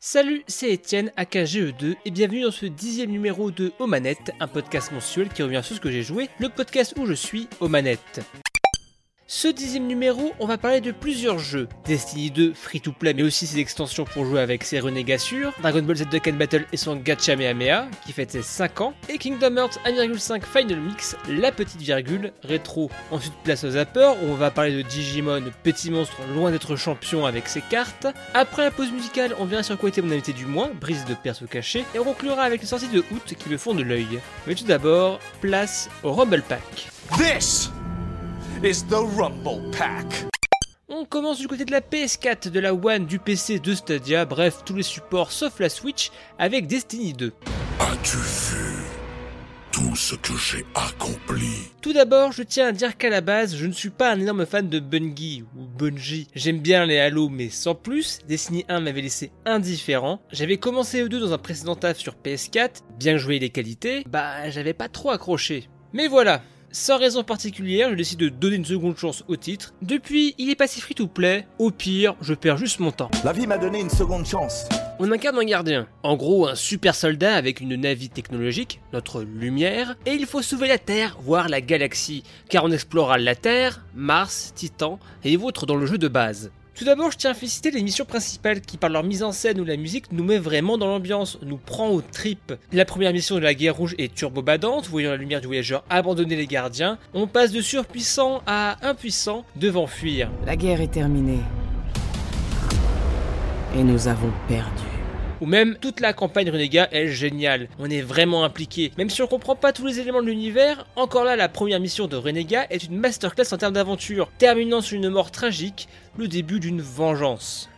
Salut, c'est Etienne, AKGE2, et bienvenue dans ce dixième numéro de Aux Manettes, un podcast mensuel qui revient sur ce que j'ai joué, le podcast où je suis aux manettes. Ce dixième numéro, on va parler de plusieurs jeux. Destiny 2, free to play, mais aussi ses extensions pour jouer avec ses renégats sûrs, Dragon Ball Z Dokkan Battle et son Gacha Mehamea, qui fête ses 5 ans, et Kingdom Hearts 1,5 Final Mix, la petite virgule, rétro. Ensuite, place aux zappers, où on va parler de Digimon, petit monstre loin d'être champion avec ses cartes. Après la pause musicale, on verra sur quoi était mon invité du mois, Brise de perso caché, et on conclura avec les sorties de août qui me font de l'œil. Mais tout d'abord, place au Rumble Pack. This is the Rumble Pack. On commence du côté de la PS4, de la One, du PC, de Stadia, bref, tous les supports sauf la Switch, avec Destiny 2. As-tu vu tout ce que j'ai accompli? Tout d'abord, je tiens à dire qu'à la base, je ne suis pas un énorme fan de Bungie ou Bungie. J'aime bien les Halo, mais sans plus. Destiny 1 m'avait laissé indifférent. J'avais commencé E2 dans un précédent taf sur PS4, bien joué les qualités, bah j'avais pas trop accroché. Mais voilà, sans raison particulière, je décide de donner une seconde chance au titre. Depuis, il est pas si free to play. Au pire, je perds juste mon temps. La vie m'a donné une seconde chance. On incarne un gardien, en gros un super soldat avec une navire technologique, notre lumière, et il faut sauver la Terre, voire la galaxie, car on explorera la Terre, Mars, Titan et autres dans le jeu de base. Tout d'abord, je tiens à féliciter les missions principales qui, par leur mise en scène ou la musique, nous met vraiment dans l'ambiance, nous prend aux tripes. La première mission de la guerre rouge est turbo-badante, voyant la lumière du voyageur abandonner les gardiens. On passe de surpuissant à impuissant, devant fuir. La guerre est terminée. Et nous avons perdu. Ou même toute la campagne Renégat est géniale. On est vraiment impliqué. Même si on comprend pas tous les éléments de l'univers, encore là la première mission de Renégat est une masterclass en termes d'aventure, terminant sur une mort tragique, le début d'une vengeance.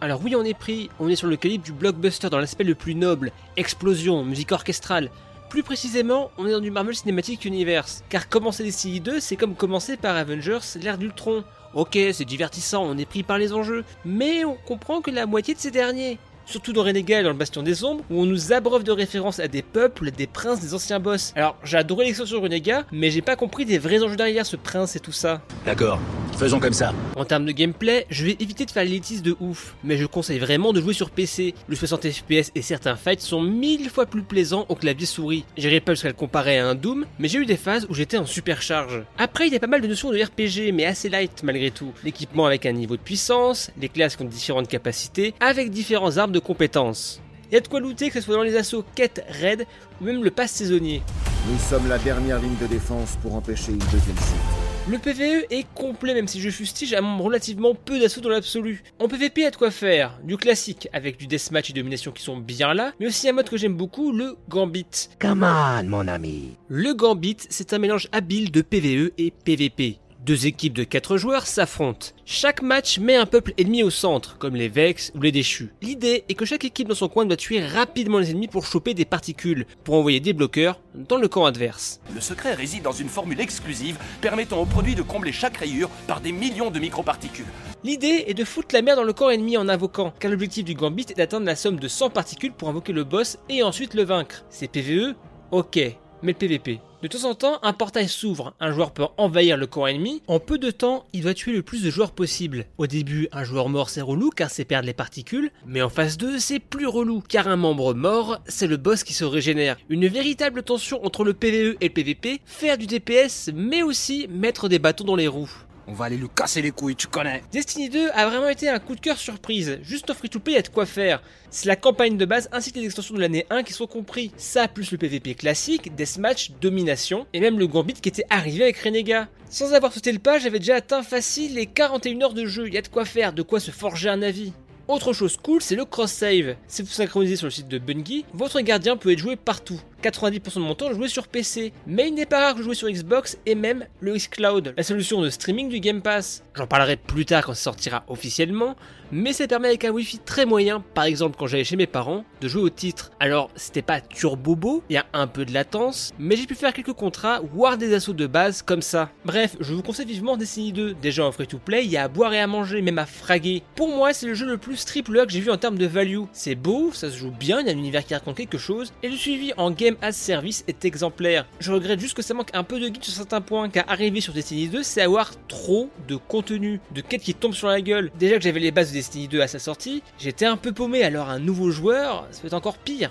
Alors oui, on est pris, on est sur le calibre du blockbuster dans l'aspect le plus noble, explosion, musique orchestrale. Plus précisément, on est dans du Marvel Cinematic Universe, car commencer Destiny 2, c'est comme commencer par Avengers, l'ère d'Ultron. Ok, c'est divertissant, on est pris par les enjeux, mais on comprend que la moitié de ces derniers. Surtout dans Renegade et dans le Bastion des Ombres, où on nous abreuve de références à des peuples, des princes, des anciens boss. Alors, j'ai adoré l'extension Renegade, mais j'ai pas compris des vrais enjeux derrière ce prince et tout ça. D'accord, faisons comme ça. En termes de gameplay, je vais éviter de faire l'élitisme de ouf, mais je conseille vraiment de jouer sur PC. Le 60 FPS et certains fights sont mille fois plus plaisants au clavier souris. J'irai pas jusqu'à le comparer à un Doom, mais j'ai eu des phases où j'étais en supercharge. Après, il y a pas mal de notions de RPG, mais assez light malgré tout. L'équipement avec un niveau de puissance, les classes qui ont différentes capacités, avec différents arbres de compétences. Il y a de quoi looter, que ce soit dans les assauts quête raid ou même le pass saisonnier. Nous sommes la dernière ligne de défense pour empêcher une deuxième chute. Le PVE est complet même si je fustige à relativement peu d'assauts dans l'absolu. En PVP, il y a de quoi faire. Du classique, avec du deathmatch et domination qui sont bien là, mais aussi un mode que j'aime beaucoup, le Gambit. Come on, mon ami. Le Gambit, c'est un mélange habile de PVE et PVP. Deux équipes de 4 joueurs s'affrontent. Chaque match met un peuple ennemi au centre, comme les Vex ou les Déchus. L'idée est que chaque équipe dans son coin doit tuer rapidement les ennemis pour choper des particules, pour envoyer des bloqueurs dans le camp adverse. Le secret réside dans une formule exclusive permettant au produit de combler chaque rayure par des millions de microparticules. L'idée est de foutre la merde dans le camp ennemi en invoquant, car l'objectif du Gambit est d'atteindre la somme de 100 particules pour invoquer le boss et ensuite le vaincre. C'est PVE Ok, mais le PVP. De temps en temps, un portail s'ouvre, un joueur peut envahir le camp ennemi. En peu de temps, il doit tuer le plus de joueurs possible. Au début, un joueur mort c'est relou car c'est perdre les particules, mais en phase 2, c'est plus relou car un membre mort, c'est le boss qui se régénère. Une véritable tension entre le PvE et le PvP, faire du DPS mais aussi mettre des bâtons dans les roues. On va aller lui casser les couilles, tu connais. Destiny 2 a vraiment été un coup de cœur surprise. Juste en free-to-play, il y a de quoi faire. C'est la campagne de base ainsi que les extensions de l'année 1 qui sont compris. Ça plus le PvP classique, Deathmatch, Domination, et même le Gambit qui était arrivé avec Renega. Sans avoir sauté le pas, j'avais déjà atteint facile les 41 heures de jeu. Il y a de quoi faire, de quoi se forger un avis. Autre chose cool, c'est le cross-save. Si vous synchronisez sur le site de Bungie, votre gardien peut être joué partout. 90% de mon temps, je jouais sur PC. Mais il n'est pas rare que je joue sur Xbox et même le xCloud, la solution de streaming du Game Pass. J'en parlerai plus tard quand ça sortira officiellement, mais ça permet avec un Wi-Fi très moyen, par exemple quand j'allais chez mes parents, de jouer au titre. Alors, c'était pas turbo beau, il y a un peu de latence, mais j'ai pu faire quelques contrats, voire des assauts de base comme ça. Bref, je vous conseille vivement Destiny 2. Déjà en free-to-play, il y a à boire et à manger, même à fraguer. Pour moi, c'est le jeu le plus triple A que j'ai vu en termes de value. C'est beau, ça se joue bien, il y a un univers qui raconte quelque chose, et le suivi en game Game as Service est exemplaire. Je regrette juste que ça manque un peu de guide sur certains points, car arriver sur Destiny 2, c'est avoir trop de contenu, de quêtes qui tombent sur la gueule. Déjà que j'avais les bases de Destiny 2 à sa sortie, j'étais un peu paumé, alors un nouveau joueur, ça peut être encore pire.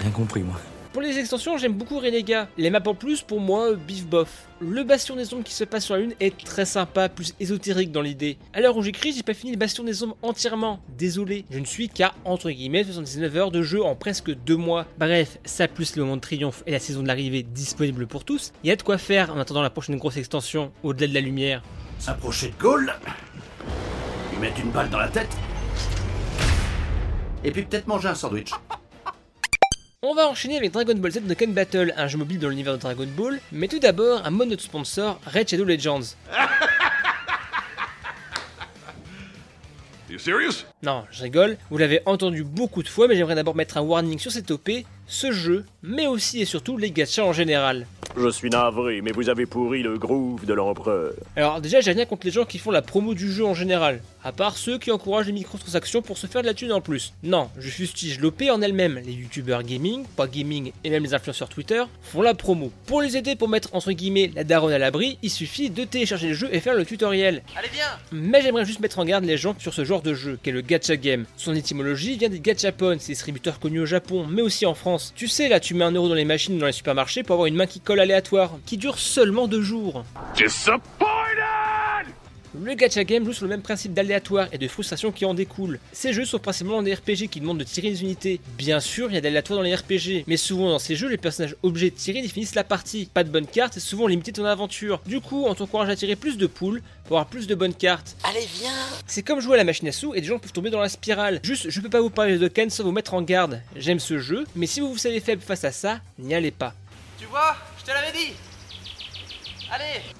Rien compris, moi. Pour les extensions, j'aime beaucoup Renega. Les maps en plus, pour moi, bif bof. Le Bastion des Ombres qui se passe sur la Lune est très sympa, plus ésotérique dans l'idée. À l'heure où j'écris, j'ai pas fini le Bastion des Ombres entièrement. Désolé, je ne suis qu'à entre guillemets 79 heures de jeu en presque deux mois. Bref, ça plus le moment de triomphe et la saison de l'arrivée disponible pour tous. Il y a de quoi faire en attendant la prochaine grosse extension, au-delà de la lumière. S'approcher de Gaulle, lui mettre une balle dans la tête, et puis peut-être manger un sandwich. On va enchaîner avec Dragon Ball Z Dokkan Battle, un jeu mobile dans l'univers de Dragon Ball, mais tout d'abord un mode de notre sponsor, Red Shadow Legends. You serious? Non, je rigole, vous l'avez entendu beaucoup de fois, mais j'aimerais d'abord mettre un warning sur cette OP, ce jeu, mais aussi et surtout les gachas en général. Je suis navré, mais vous avez pourri le groove de l'empereur. Alors déjà, j'ai rien contre les gens qui font la promo du jeu en général, à part ceux qui encouragent les microtransactions pour se faire de la thune en plus. Non, je fustige l'OP en elle-même. Les youtubeurs gaming, pas gaming, et même les influenceurs Twitter font la promo. Pour les aider pour mettre entre guillemets la daronne à l'abri, il suffit de télécharger le jeu et faire le tutoriel. Allez, viens Mais j'aimerais juste mettre en garde les gens sur ce genre de jeu, qu'est le gacha game. Son étymologie vient des gachapon, ces distributeurs connus au Japon, mais aussi en France. Tu sais, là, tu mets un euro dans les machines ou dans les supermarchés pour avoir une main qui colle aléatoire, qui dure seulement deux jours. Le gacha game joue sur le même principe d'aléatoire et de frustration qui en découle. Ces jeux sont principalement des RPG qui demandent de tirer des unités. Bien sûr, il y a d'aléatoire dans les RPG, mais souvent dans ces jeux, les personnages obligés de tirer définissent la partie. Pas de bonnes cartes, c'est souvent limité ton aventure. Du coup, on t'encourage à tirer plus de poules pour avoir plus de bonnes cartes. Allez, viens C'est comme jouer à la machine à sous et des gens peuvent tomber dans la spirale. Juste, je peux pas vous parler de Dokkan sans vous mettre en garde. J'aime ce jeu, mais si vous vous savez faible face à ça, n'y allez pas. Tu vois, je te l'avais dit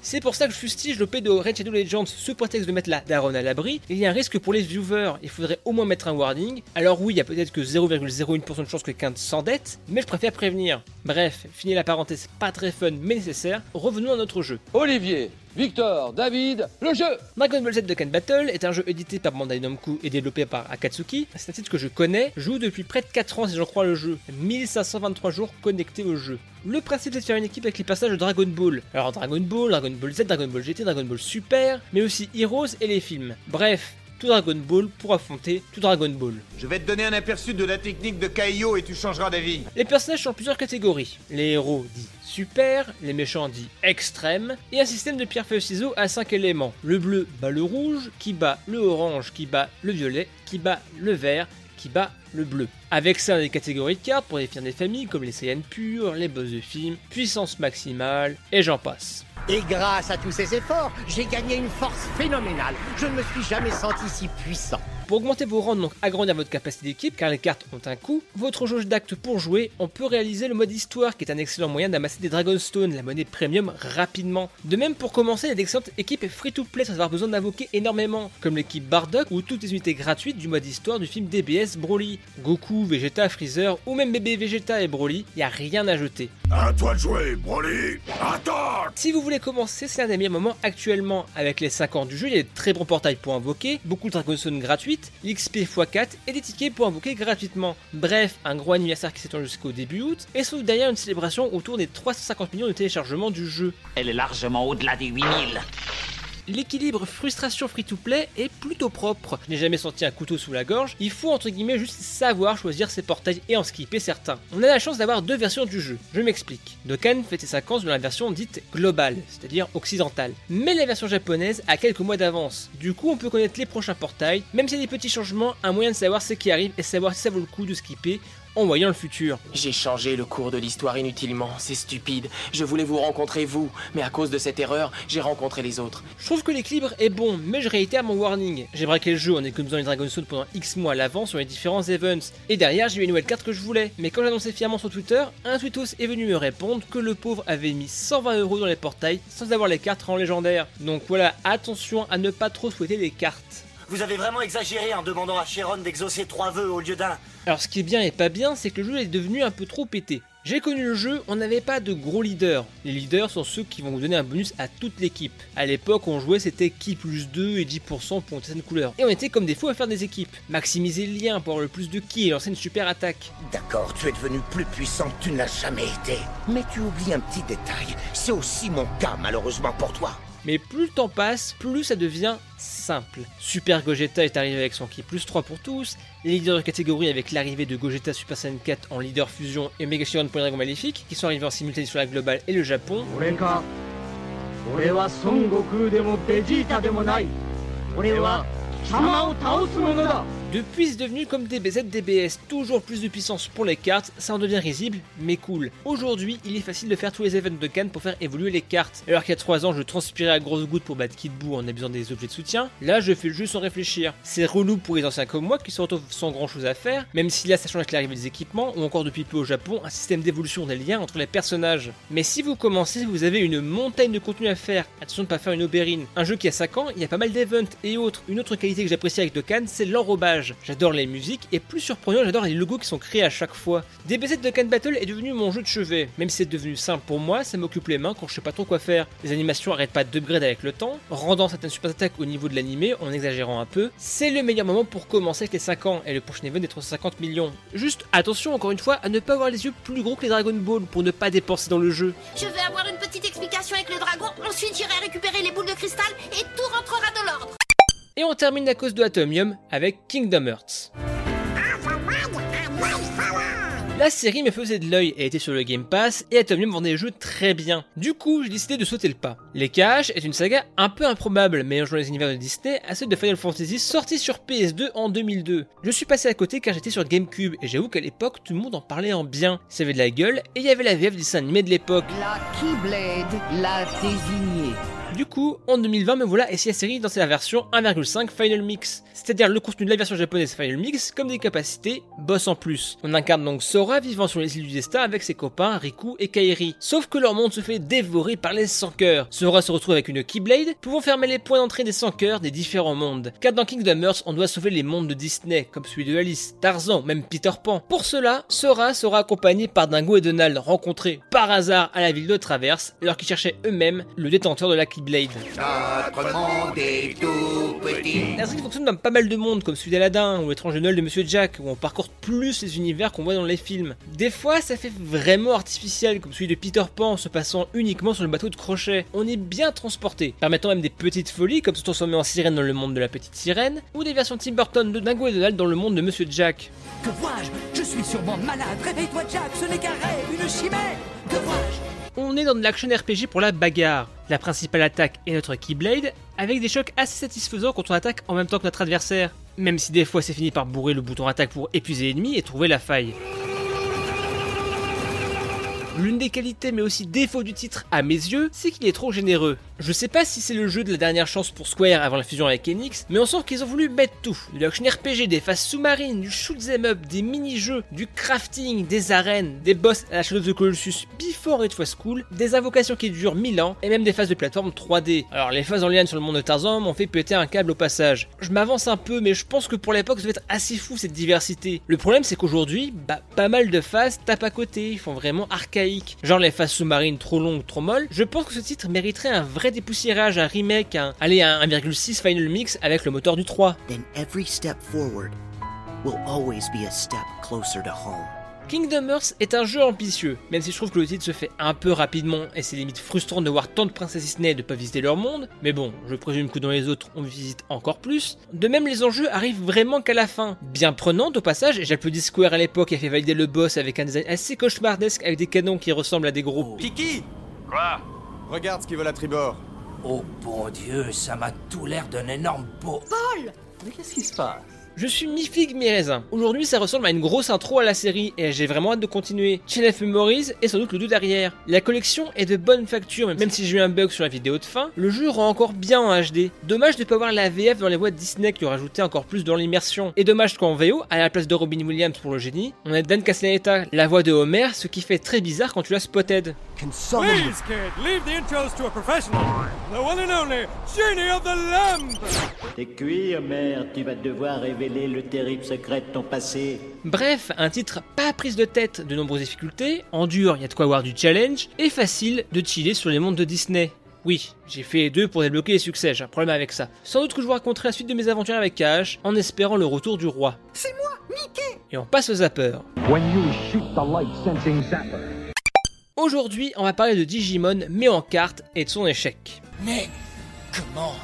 C'est pour ça que je fustige l'OP de Red Shadow Legends sous prétexte de mettre la daronne à l'abri. Il y a un risque pour les viewers, il faudrait au moins mettre un warning. Alors oui, il y a peut-être que 0,01% de chance que quelqu'un s'endette, mais je préfère prévenir. Bref, fini la parenthèse pas très fun mais nécessaire, revenons à notre jeu. Olivier, Victor, David, le jeu Dragon Ball Z Dokkan Battle est un jeu édité par Bandai Namco et développé par Akatsuki. C'est un titre que je connais, joue depuis près de 4 ans si j'en crois le jeu. 1523 jours connectés au jeu. Le principe c'est de faire une équipe avec les personnages de Dragon Ball. Alors Dragon Ball, Dragon Ball Z, Dragon Ball GT, Dragon Ball Super, mais aussi Heroes et les films. Bref, tout Dragon Ball pour affronter tout Dragon Ball. Je vais te donner un aperçu de la technique de Kaio et tu changeras d'avis. Les personnages sont en plusieurs catégories. Les héros dits super, les méchants dits extrêmes, et un système de pierre feuille ciseaux à 5 éléments. Le bleu bat le rouge, qui bat le orange, qui bat le violet, qui bat le vert, qui bat le bleu. Avec ça, on a des catégories de cartes pour définir des familles comme les Saiyans purs, les boss de film, puissance maximale, et j'en passe. Et grâce à tous ces efforts, j'ai gagné une force phénoménale. Je ne me suis jamais senti si puissant. Pour augmenter vos rangs, donc agrandir votre capacité d'équipe, car les cartes ont un coût, votre jauge d'actes pour jouer, on peut réaliser le mode histoire, qui est un excellent moyen d'amasser des Dragonstone, la monnaie premium, rapidement. De même, pour commencer, il y a d'excellentes équipes free-to-play sans avoir besoin d'invoquer énormément, comme l'équipe Bardock ou toutes les unités gratuites du mode histoire du film DBS Broly. Goku, Vegeta, Freezer, ou même bébé Vegeta et Broly, il a rien à jeter. À toi de jouer, Broly Attends Si vous voulez commencer, c'est un des meilleurs moments actuellement. Avec les 5 ans du jeu, il y a de très bons portails pour invoquer, beaucoup de Dragonstone l'XP x4 et des tickets pour invoquer gratuitement. Bref, un gros anniversaire qui s'étend jusqu'au début août, et sauf derrière une célébration autour des 350 millions de téléchargements du jeu. Elle est largement au-delà des 8000. L'équilibre frustration free-to-play est plutôt propre. Je n'ai jamais senti un couteau sous la gorge, il faut entre guillemets juste savoir choisir ses portails et en skipper certains. On a la chance d'avoir deux versions du jeu, je m'explique. Dokkan fait ses 5 ans dans la version dite globale, c'est-à-dire occidentale. Mais la version japonaise a quelques mois d'avance. Du coup, on peut connaître les prochains portails, même s'il y a des petits changements, un moyen de savoir ce qui arrive et savoir si ça vaut le coup de skipper en voyant le futur. J'ai changé le cours de l'histoire inutilement, c'est stupide. Je voulais vous rencontrer vous, mais à cause de cette erreur, j'ai rencontré les autres. Je trouve que l'équilibre est bon, mais je réitère mon warning. J'ai braqué le jeu en économisant les Dragonstone pendant X mois à l'avant sur les différents events. Et derrière, j'ai eu une nouvelle carte que je voulais. Mais quand j'annonçais fièrement sur Twitter, un tweetos est venu me répondre que le pauvre avait mis 120 euros dans les portails sans avoir les cartes en légendaire. Donc voilà, attention à ne pas trop souhaiter les cartes. Vous avez vraiment exagéré en demandant à Sharon d'exaucer trois vœux au lieu d'un. Alors ce qui est bien et pas bien, c'est que le jeu est devenu un peu trop pété. J'ai connu le jeu, on n'avait pas de gros leaders. Les leaders sont ceux qui vont vous donner un bonus à toute l'équipe. À l'époque, on jouait, c'était qui plus 2 et 10% pour une certaine couleur. Et on était comme des fous à faire des équipes. Maximiser le lien pour avoir le plus de qui et lancer une super attaque. D'accord, tu es devenu plus puissant que tu ne l'as jamais été. Mais tu oublies un petit détail. C'est aussi mon cas, malheureusement pour toi. Mais plus le temps passe, plus ça devient simple. Super Gogeta est arrivé avec son ki plus 3 pour tous, les leaders de catégorie avec l'arrivée de Gogeta Super Saiyan 4 en leader fusion et Mega Shiron pour les Dragon Maléfique, qui sont arrivés en simultané sur la globale et le Japon. Depuis, c'est devenu comme DBZ DBS, toujours plus de puissance pour les cartes, ça en devient risible, mais cool. Aujourd'hui, il est facile de faire tous les events de Cannes pour faire évoluer les cartes. Alors qu'il y a 3 ans, je transpirais à grosses gouttes pour battre Kid Buu en abusant des objets de soutien, là je fais le jeu sans réfléchir. C'est relou pour les anciens comme moi qui se retrouvent sans grand chose à faire, même si là ça change avec l'arrivée des équipements, ou encore depuis peu au Japon, un système d'évolution des liens entre les personnages. Mais si vous commencez, vous avez une montagne de contenu à faire, attention de pas faire une aubérine. Un jeu qui a 5 ans, il y a pas mal d'events et autres. Une autre qualité que j'apprécie avec Dokkan, c'est l'enrobage. J'adore les musiques et plus surprenant, j'adore les logos qui sont créés à chaque fois. DBZ de Can Battle est devenu mon jeu de chevet. Même si c'est devenu simple pour moi, ça m'occupe les mains quand je sais pas trop quoi faire. Les animations arrêtent pas d'upgrade avec le temps, rendant certaines super attaques au niveau de l'animé en exagérant un peu. C'est le meilleur moment pour commencer avec les 5 ans et le prochain event des 350 millions. Juste attention encore une fois à ne pas avoir les yeux plus gros que les Dragon Ball pour ne pas dépenser dans le jeu. Je vais avoir une petite explication avec le dragon, ensuite j'irai récupérer les boules de cristal et tout rentrera dans l'ordre. Et on termine la cause de Atomium avec Kingdom Hearts. La série me faisait de l'œil et était sur le Game Pass et Atomium vendait le jeu très bien. Du coup, j'ai décidé de sauter le pas. Les Caches est une saga un peu improbable mélangeant les univers de Disney à ceux de Final Fantasy sortis sur PS2 en 2002. Je suis passé à côté car j'étais sur GameCube et j'avoue qu'à l'époque tout le monde en parlait en bien. Ça avait de la gueule et il y avait la VF dessin animé de l'époque. La Keyblade l'a désigné. Du coup, en 2020, me voilà la dans sa version 1,5 Final Mix, c'est-à-dire le contenu de la version japonaise Final Mix comme des capacités boss en plus. On incarne donc Sora vivant sur les îles du destin avec ses copains Riku et Kairi. Sauf que leur monde se fait dévorer par les sans cœurs. Sora se retrouve avec une Keyblade, pouvant fermer les points d'entrée des sans cœurs des différents mondes. Car dans Kingdom Hearts, on doit sauver les mondes de Disney, comme celui de Alice, Tarzan, même Peter Pan. Pour cela, Sora sera accompagné par Dingo et Donald, rencontrés par hasard à la ville de Traverse, alors qu'ils cherchaient eux-mêmes le détenteur de la Keyblade. Notre monde est tout petit. La série fonctionne dans pas mal de mondes, comme celui d'Aladin ou l'étrange Noël de Monsieur Jack, où on parcourt plus les univers qu'on voit dans les films. Des fois, ça fait vraiment artificiel, comme celui de Peter Pan, se passant uniquement sur le bateau de crochet. On est bien transporté, permettant même des petites folies, comme se transformer en sirène dans le monde de la petite sirène, ou des versions Tim Burton de Dingo et Donald dans le monde de Monsieur Jack. Que vois-je? Je suis sûrement malade. Réveille-toi, Jack, ce n'est qu'un rêve, une chimère. Que vois-je? On est dans de l'action RPG pour la bagarre. La principale attaque est notre Keyblade, avec des chocs assez satisfaisants quand on attaque en même temps que notre adversaire. Même si des fois c'est fini par bourrer le bouton attaque pour épuiser l'ennemi et trouver la faille. L'une des qualités mais aussi défauts du titre à mes yeux, c'est qu'il est trop généreux. Je sais pas si c'est le jeu de la dernière chance pour Square avant la fusion avec Enix, mais on sent qu'ils ont voulu mettre tout. De l'action RPG, des phases sous-marines, du shoot'em up, des mini-jeux, du crafting, des arènes, des boss à la Shadow of the Colossus before it was cool, des invocations qui durent 1000 ans, et même des phases de plateforme 3D. Alors les phases en lien sur le monde de Tarzan m'ont fait péter un câble au passage. Je m'avance un peu, mais je pense que pour l'époque ça devait être assez fou cette diversité. Le problème c'est qu'aujourd'hui, bah pas mal de phases tapent à côté, ils font vraiment archaïque. Genre les phases sous-marines trop longues, trop molles. Je pense que ce titre mériterait un vrai dépoussiérage, un remake, un, allez, un 1,6 Final Mix avec le moteur du 3. Then every step forward will always be a step closer to home. Kingdom Hearts est un jeu ambitieux, même si je trouve que le titre se fait un peu rapidement et c'est limite frustrant de voir tant de princesses Disney et de pas visiter leur monde, mais bon, je présume que dans les autres on visite encore plus. De même, les enjeux arrivent vraiment qu'à la fin. Bien prenante au passage, et j'applaudis Square à l'époque et a fait valider le boss avec un design assez cauchemardesque avec des canons qui ressemblent à des gros. Kiki Quoi? Regarde ce qui veut la tribord. Oh bon Dieu, ça m'a tout l'air d'un énorme pot. Paul Mais qu'est-ce qui se passe? Je suis mi-figue mi-raisin. Aujourd'hui, ça ressemble à une grosse intro à la série et j'ai vraiment hâte de continuer. Chain of Memories est sans doute le dos derrière. La collection est de bonne facture, même si j'ai eu un bug sur la vidéo de fin, le jeu rend encore bien en HD. Dommage de ne pas avoir la VF dans les voix de Disney qui aurait ajouté encore plus dans l'immersion. Et dommage qu'en VO, à la place de Robin Williams pour le génie, on a Dan Castellaneta, la voix de Homer, ce qui fait très bizarre quand tu l'as spotted. Please, kid, leave the intros to a professional. The one and only Genie of the Lamp. T'es cuir, tu vas devoir rêver révéler le terrible secret de ton passé. Bref, un titre pas prise de tête de nombreuses difficultés, en dur, y a de quoi avoir du challenge, et facile de chiller sur les mondes de Disney. Oui, j'ai fait les deux pour débloquer les succès, j'ai un problème avec ça. Sans doute que je vous raconterai la suite de mes aventures avec Ash, en espérant le retour du roi. C'est moi, Mickey Et on passe au zapper. Aujourd'hui, on va parler de Digimon, mais en carte, et de son échec. Mais comment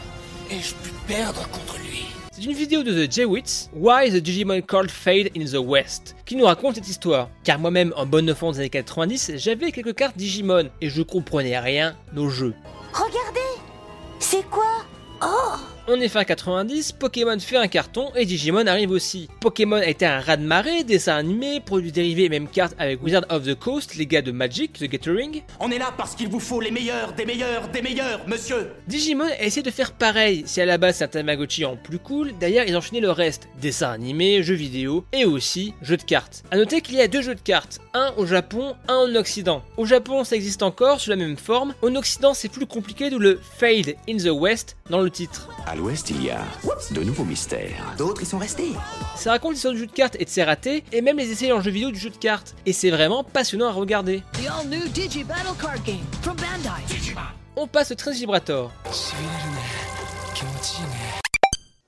ai-je pu perdre contre lui? C'est une vidéo de The Jewits, Why the Digimon Called Fade in the West, qui nous raconte cette histoire. Car moi-même, en bonne enfant des années 90, j'avais quelques cartes Digimon, et je comprenais rien aux jeux. Regardez C'est quoi? Oh On est fin 90, Pokémon fait un carton et Digimon arrive aussi. Pokémon a été un raz-de-marée, dessin animé, produits dérivés et même cartes avec Wizard of the Coast, les gars de Magic, The Gathering. On est là parce qu'il vous faut les meilleurs, des meilleurs, des meilleurs, monsieur Digimon a essayé de faire pareil. Si à la base c'est un Tamagotchi en plus cool, derrière ils enchaînaient le reste. Dessins animés, jeux vidéo et aussi jeux de cartes. A noter qu'il y a deux jeux de cartes, un au Japon, un en Occident. Au Japon ça existe encore sous la même forme, en Occident c'est plus compliqué d'où le Fade in the West dans le titre. À l'ouest, il y a de nouveaux mystères. D'autres y sont restés. Ça raconte l'histoire du jeu de cartes et de ses ratés, et même les essais en jeu vidéo du jeu de cartes. Et c'est vraiment passionnant à regarder. The all-new Digi Battle Card Game from Bandai. On passe au Train Vibrator.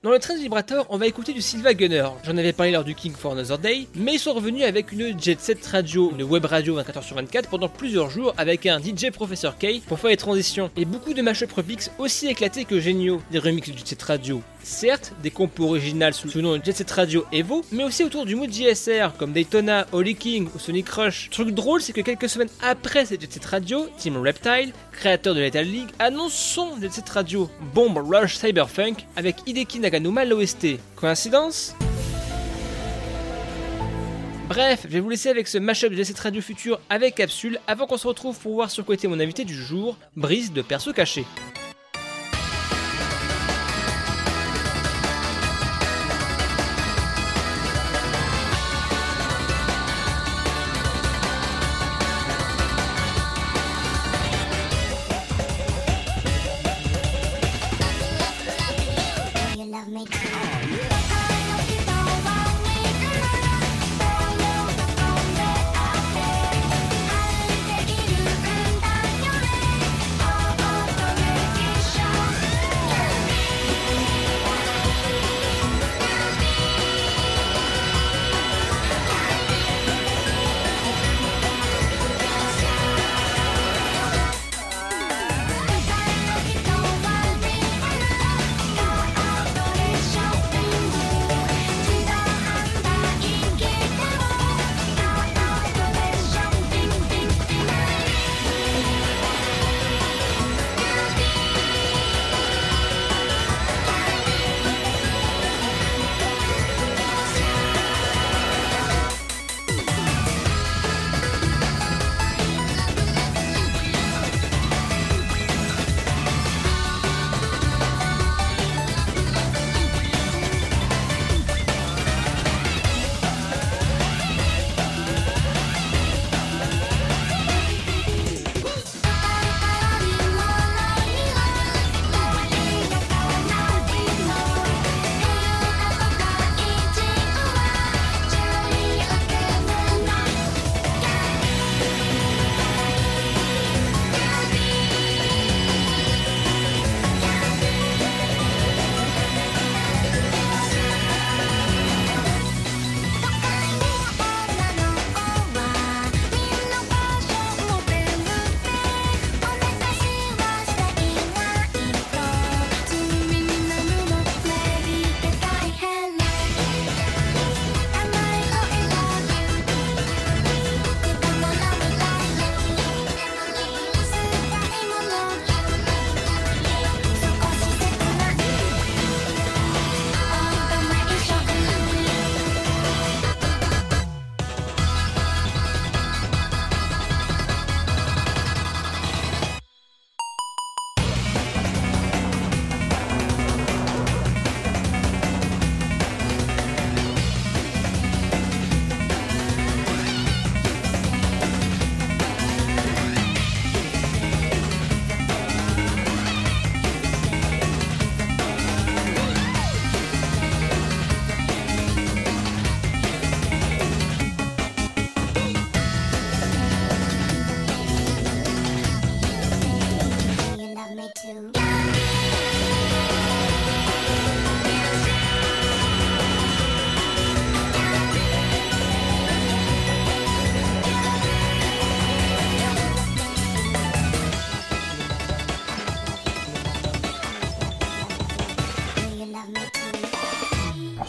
Dans le Train Vibrator, on va écouter du Silva Gunner. J'en avais parlé lors du King for Another Day, mais ils sont revenus avec une Jet Set Radio, une web radio 24h sur 24 pendant plusieurs jours avec un DJ Professor K pour faire les transitions. Et beaucoup de mashup remix aussi éclatés que géniaux. Des remixes du Jet Set Radio, certes, des compos originales sous le nom de Jet Set Radio Evo, mais aussi autour du mood JSR comme Daytona, Holy King ou Sonic Rush. Truc drôle, c'est que quelques semaines après cette Jet Set Radio, Team Reptile, créateur de Lethal League, annonce son Jet Set Radio, Bomb Rush Cyberpunk, avec Hideki L'OST. Coïncidence? Bref, je vais vous laisser avec ce mashup de cette radio future avec capsule avant qu'on se retrouve pour voir sur quoi était mon invité du jour, Brice de Perso Caché.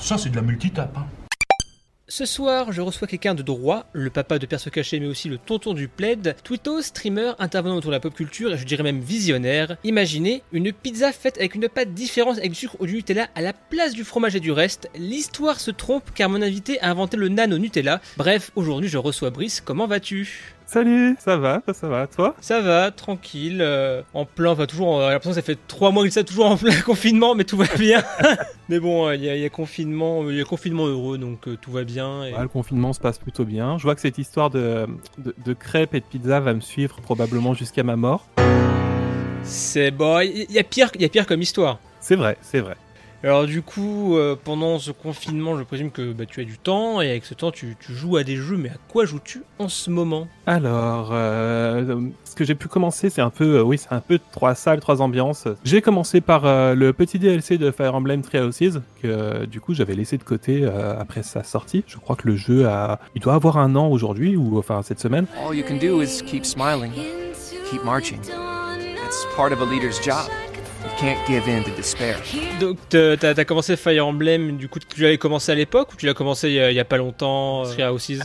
Ça, c'est de la multitape. Hein. Ce soir, je reçois quelqu'un de droit, le papa de Perso Caché, mais aussi le tonton du plaid, twitto, streamer, intervenant autour de la pop culture et je dirais même visionnaire. Imaginez une pizza faite avec une pâte différente avec du sucre ou du Nutella à la place du fromage et du reste. L'histoire se trompe car mon invité a inventé le nano Nutella. Bref, aujourd'hui je reçois Brice, comment vas-tu? Salut, ça va, ça, va, toi Ça va, tranquille, euh, en plein, enfin toujours, euh, l'impression que ça fait trois mois qu'il ça toujours en plein confinement, mais tout va bien. mais bon, euh, il y, a confinement, il y a confinement heureux, donc tout va bien. le confinement se passe plutôt bien. Je vois que cette histoire de, de, crêpes et de pizza va me suivre probablement jusqu'à ma mort. C'est bon, il y, a pire, il y a pire comme histoire. C'est vrai, c'est vrai. Alors du coup, euh, pendant ce confinement, je présume que bah, tu as du temps et avec ce temps, tu, joues à des jeux. Mais à quoi joues-tu en ce moment? Alors, euh, ce que j'ai pu commencer, c'est un peu, euh, oui, c'est un peu trois salles, trois ambiances. J'ai commencé par le petit DLC de Fire Emblem Three Houses que du coup j'avais laissé de côté après sa sortie. Je crois que le jeu a, il doit avoir un an aujourd'hui ou enfin cette semaine. All you can do is keep smiling, keep marching. It's part of a leader's job. Donc t'as commencé Fire Emblem, du coup tu l'avais commencé à l'époque ou tu l'as commencé il y, a, pas longtemps euh,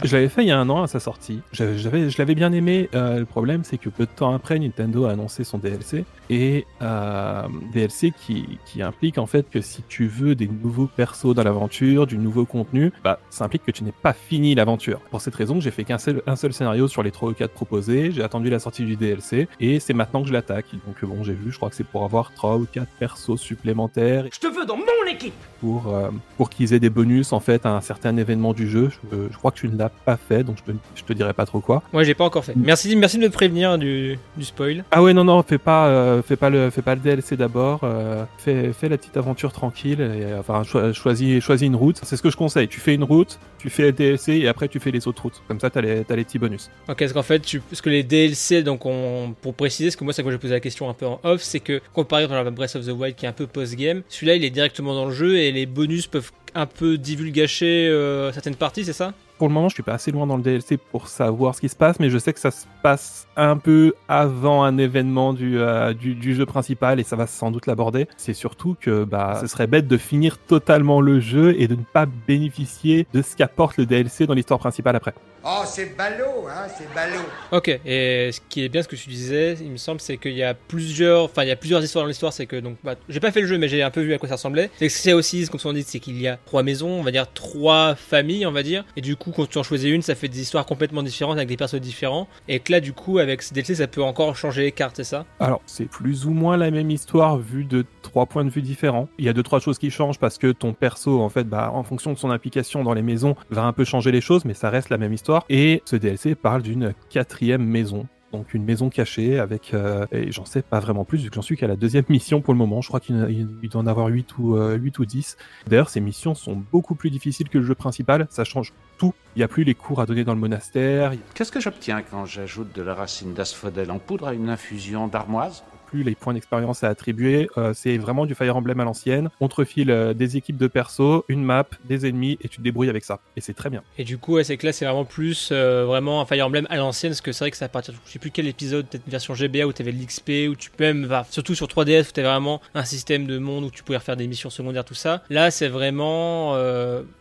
Je l'avais fait il y a un an à sa sortie. je l'avais bien aimé. Euh, le problème c'est que peu de temps après Nintendo a annoncé son DLC et euh, DLC qui, qui implique en fait que si tu veux des nouveaux persos dans l'aventure, du nouveau contenu, bah ça implique que tu n'es pas fini l'aventure. Pour cette raison, j'ai fait qu'un seul, un seul scénario sur les 3 ou 4 proposés, j'ai attendu la sortie du DLC et c'est maintenant que je l'attaque. Donc bon, j'ai vu, je crois que c'est pour avoir 3 ou 4 persos supplémentaires. Je te veux dans mon équipe Pour, euh, pour qu'ils aient des bonus en fait à un certain événement du jeu. Je, je crois que tu ne l'as pas fait, donc je, je te dirai pas trop quoi. Ouais, j'ai pas encore fait. Merci, merci de me prévenir du, du spoil. Ah ouais, non, non, fais pas. Euh, fais pas le, fais pas le DLC d'abord. Euh, fais, fais la petite aventure tranquille. Et, enfin, choisis, choisis une route. C'est ce que je conseille. Tu fais une route, tu fais le DLC et après tu fais les autres routes. Comme ça, t'as les, as les petits bonus. Ok, parce qu'en fait, tu, parce que les DLC, donc on, pour préciser, ce que moi, c'est que j'ai posé la question un peu en off, c'est que comparé par Breath of the Wild qui est un peu post-game, celui-là, il est directement dans le jeu et les bonus peuvent un peu divulgacher euh, certaines parties, c'est ça? Pour le moment, je suis pas assez loin dans le DLC pour savoir ce qui se passe, mais je sais que ça se passe un peu avant un événement du, euh, du, jeu principal et ça va sans doute l'aborder. C'est surtout que bah, ce serait bête de finir totalement le jeu et de ne pas bénéficier de ce qu'apporte le DLC dans l'histoire principale après. Oh, c'est ballot, hein, c'est ballot. Ok, et ce qui est bien ce que tu disais, il me semble, c'est qu'il y a plusieurs, enfin, il y a plusieurs histoires dans l'histoire. C'est que donc, bah, j'ai pas fait le jeu, mais j'ai un peu vu à quoi ça ressemblait. C'est que c'est aussi, comme on dit, c'est qu'il y a trois maisons, on va dire trois familles, on va dire, et du coup, quand tu en choisis une, ça fait des histoires complètement différentes avec des personnages différents. Et que là, du coup, avec ce DLC, ça peut encore changer les cartes, c'est ça? Alors, c'est plus ou moins la même histoire vue de trois points de vue différents. Il y a deux trois choses qui changent parce que ton perso, en fait, bah, en fonction de son implication dans les maisons, va un peu changer les choses, mais ça reste la même histoire. Et ce DLC parle d'une quatrième maison donc une maison cachée avec, euh, et j'en sais pas vraiment plus vu que j'en suis qu'à la deuxième mission pour le moment. Je crois qu'il doit en avoir 8 ou, 8 euh, ou 10. D'ailleurs, ces missions sont beaucoup plus difficiles que le jeu principal. Ça change tout. Il n'y a plus les cours à donner dans le monastère. Qu'est-ce que j'obtiens quand j'ajoute de la racine d'asphodèle en poudre à une infusion d'armoise? Plus les points d'expérience à attribuer. Euh, c'est vraiment du Fire Emblem à l'ancienne. On te refile euh, des équipes de perso, une map, des ennemis et tu te débrouilles avec ça. Et c'est très bien. Et du coup, c'est que là, c'est vraiment plus euh, vraiment un Fire Emblem à l'ancienne parce que c'est vrai que ça à partir je sais plus quel épisode, peut-être une version GBA où tu avais l'XP, où tu peux même, surtout sur 3DS où tu vraiment un système de monde où tu pouvais faire des missions secondaires, tout ça. Là, c'est vraiment